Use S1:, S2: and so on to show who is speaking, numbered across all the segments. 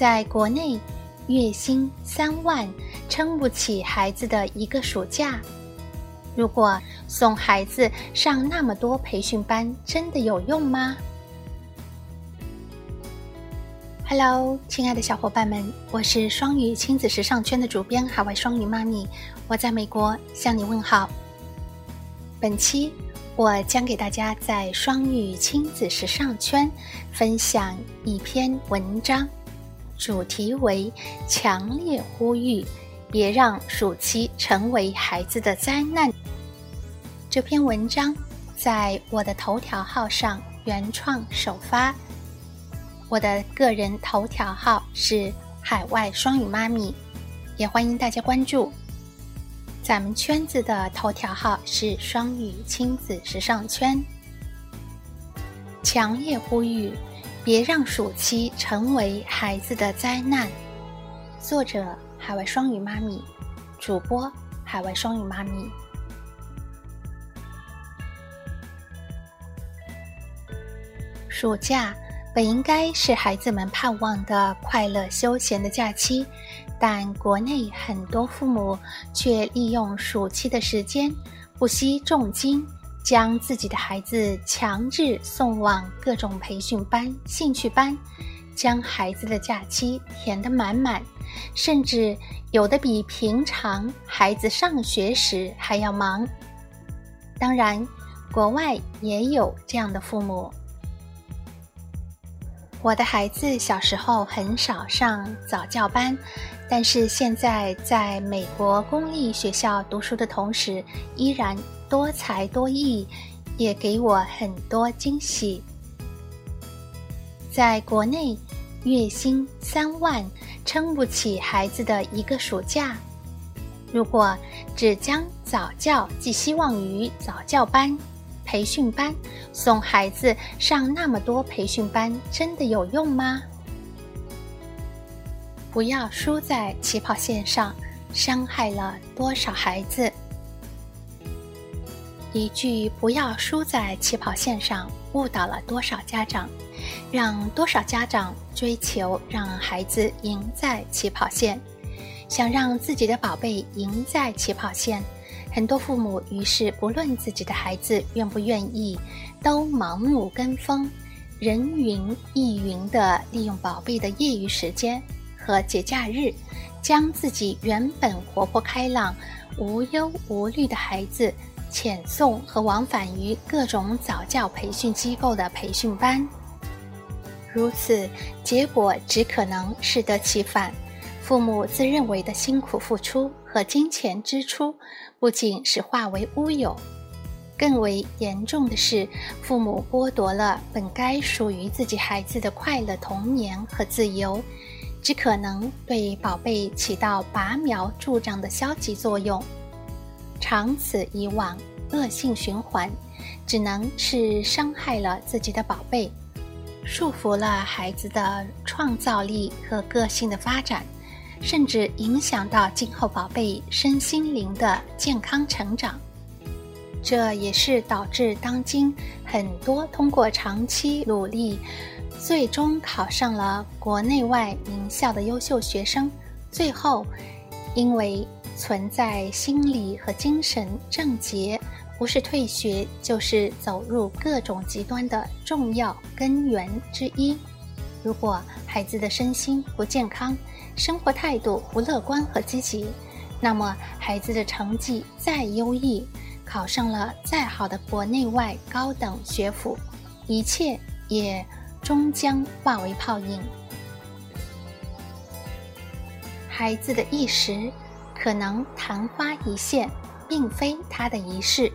S1: 在国内，月薪三万撑不起孩子的一个暑假。如果送孩子上那么多培训班，真的有用吗？Hello，亲爱的小伙伴们，我是双语亲子时尚圈的主编海外双语妈咪，我在美国向你问好。本期我将给大家在双语亲子时尚圈分享一篇文章，主题为强烈呼吁。别让暑期成为孩子的灾难。这篇文章在我的头条号上原创首发。我的个人头条号是海外双语妈咪，也欢迎大家关注。咱们圈子的头条号是双语亲子时尚圈。强烈呼吁，别让暑期成为孩子的灾难。作者。海外双语妈咪，主播海外双语妈咪。暑假本应该是孩子们盼望的快乐休闲的假期，但国内很多父母却利用暑期的时间，不惜重金将自己的孩子强制送往各种培训班、兴趣班，将孩子的假期填得满满。甚至有的比平常孩子上学时还要忙。当然，国外也有这样的父母。我的孩子小时候很少上早教班，但是现在在美国公立学校读书的同时，依然多才多艺，也给我很多惊喜。在国内。月薪三万撑不起孩子的一个暑假。如果只将早教寄希望于早教班、培训班，送孩子上那么多培训班，真的有用吗？不要输在起跑线上，伤害了多少孩子？一句“不要输在起跑线上”，误导了多少家长？让多少家长追求让孩子赢在起跑线，想让自己的宝贝赢在起跑线，很多父母于是不论自己的孩子愿不愿意，都盲目跟风，人云亦云的利用宝贝的业余时间和节假日，将自己原本活泼开朗、无忧无虑的孩子遣送和往返于各种早教培训机构的培训班。如此，结果只可能适得其反。父母自认为的辛苦付出和金钱支出，不仅是化为乌有，更为严重的是，父母剥夺了本该属于自己孩子的快乐童年和自由，只可能对宝贝起到拔苗助长的消极作用。长此以往，恶性循环，只能是伤害了自己的宝贝。束缚了孩子的创造力和个性的发展，甚至影响到今后宝贝身心灵的健康成长。这也是导致当今很多通过长期努力，最终考上了国内外名校的优秀学生，最后因为存在心理和精神症结。不是退学，就是走入各种极端的重要根源之一。如果孩子的身心不健康，生活态度不乐观和积极，那么孩子的成绩再优异，考上了再好的国内外高等学府，一切也终将化为泡影。孩子的一时可能昙花一现，并非他的一世。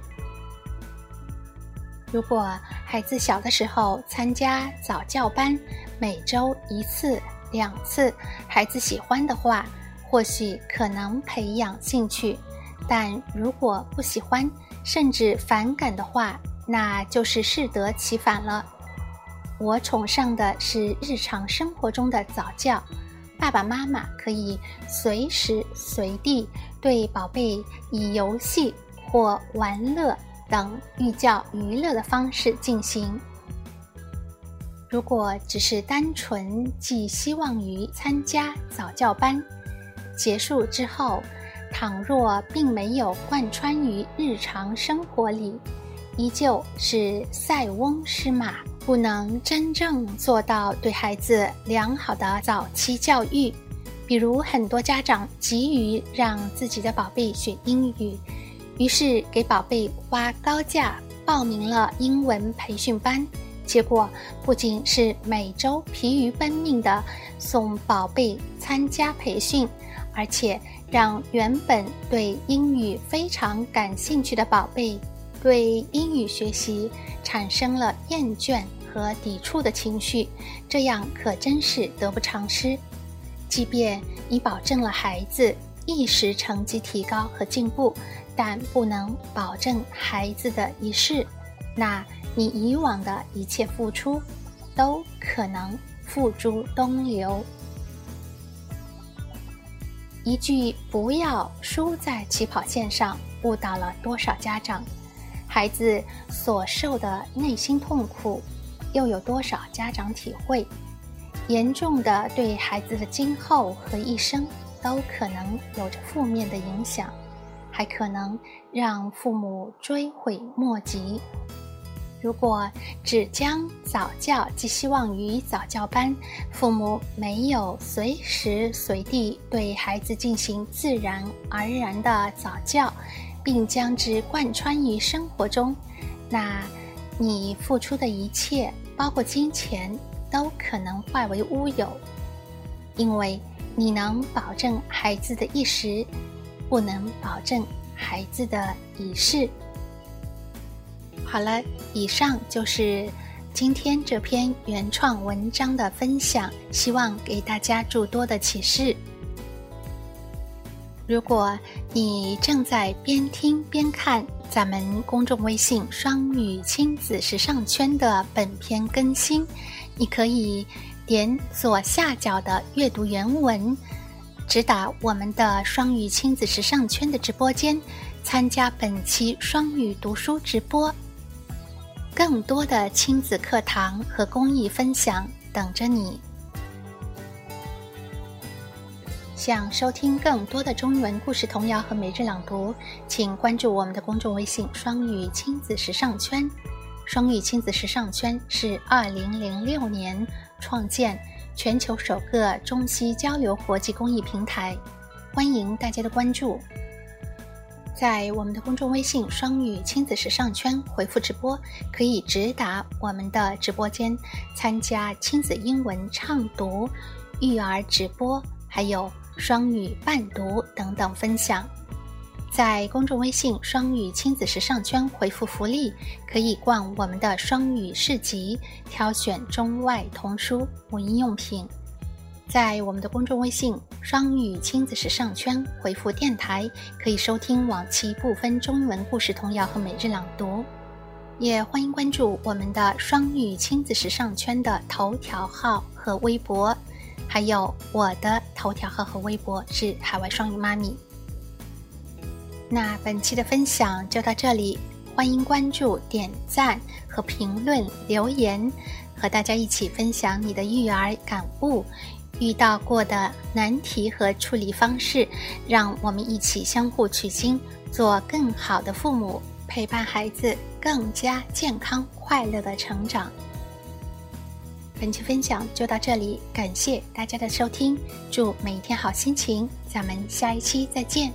S1: 如果孩子小的时候参加早教班，每周一次、两次，孩子喜欢的话，或许可能培养兴趣；但如果不喜欢，甚至反感的话，那就是适得其反了。我崇尚的是日常生活中的早教，爸爸妈妈可以随时随地对宝贝以游戏或玩乐。等寓教于乐的方式进行。如果只是单纯寄希望于参加早教班，结束之后，倘若并没有贯穿于日常生活里，依旧是塞翁失马，不能真正做到对孩子良好的早期教育。比如，很多家长急于让自己的宝贝学英语，于是给宝贝花高价报名了英文培训班。结果不仅是每周疲于奔命的送宝贝参加培训，而且让原本对英语非常感兴趣的宝贝对英语学习产生了厌倦和抵触的情绪，这样可真是得不偿失。即便你保证了孩子一时成绩提高和进步，但不能保证孩子的一世，那。你以往的一切付出，都可能付诸东流。一句“不要输在起跑线上”，误导了多少家长？孩子所受的内心痛苦，又有多少家长体会？严重的对孩子的今后和一生都可能有着负面的影响，还可能让父母追悔莫及。如果只将早教寄希望于早教班，父母没有随时随地对孩子进行自然而然的早教，并将之贯穿于生活中，那你付出的一切，包括金钱，都可能化为乌有，因为你能保证孩子的一时，不能保证孩子的一世。好了，以上就是今天这篇原创文章的分享，希望给大家诸多的启示。如果你正在边听边看咱们公众微信“双语亲子时尚圈”的本篇更新，你可以点左下角的阅读原文，直达我们的“双语亲子时尚圈”的直播间，参加本期双语读书直播。更多的亲子课堂和公益分享等着你。想收听更多的中文故事童谣和每日朗读，请关注我们的公众微信“双语亲子时尚圈”。双语亲子时尚圈是二零零六年创建，全球首个中西交流国际公益平台，欢迎大家的关注。在我们的公众微信“双语亲子时尚圈”回复“直播”，可以直达我们的直播间，参加亲子英文畅读、育儿直播，还有双语伴读等等分享。在公众微信“双语亲子时尚圈”回复“福利”，可以逛我们的双语市集，挑选中外童书、母婴用品。在我们的公众微信“双语亲子时尚圈”回复“电台”，可以收听往期部分中文故事童谣和每日朗读。也欢迎关注我们的“双语亲子时尚圈”的头条号和微博，还有我的头条号和微博是海外双语妈咪。那本期的分享就到这里，欢迎关注、点赞和评论留言，和大家一起分享你的育儿感悟。遇到过的难题和处理方式，让我们一起相互取经，做更好的父母，陪伴孩子更加健康快乐的成长。本期分享就到这里，感谢大家的收听，祝每一天好心情，咱们下一期再见。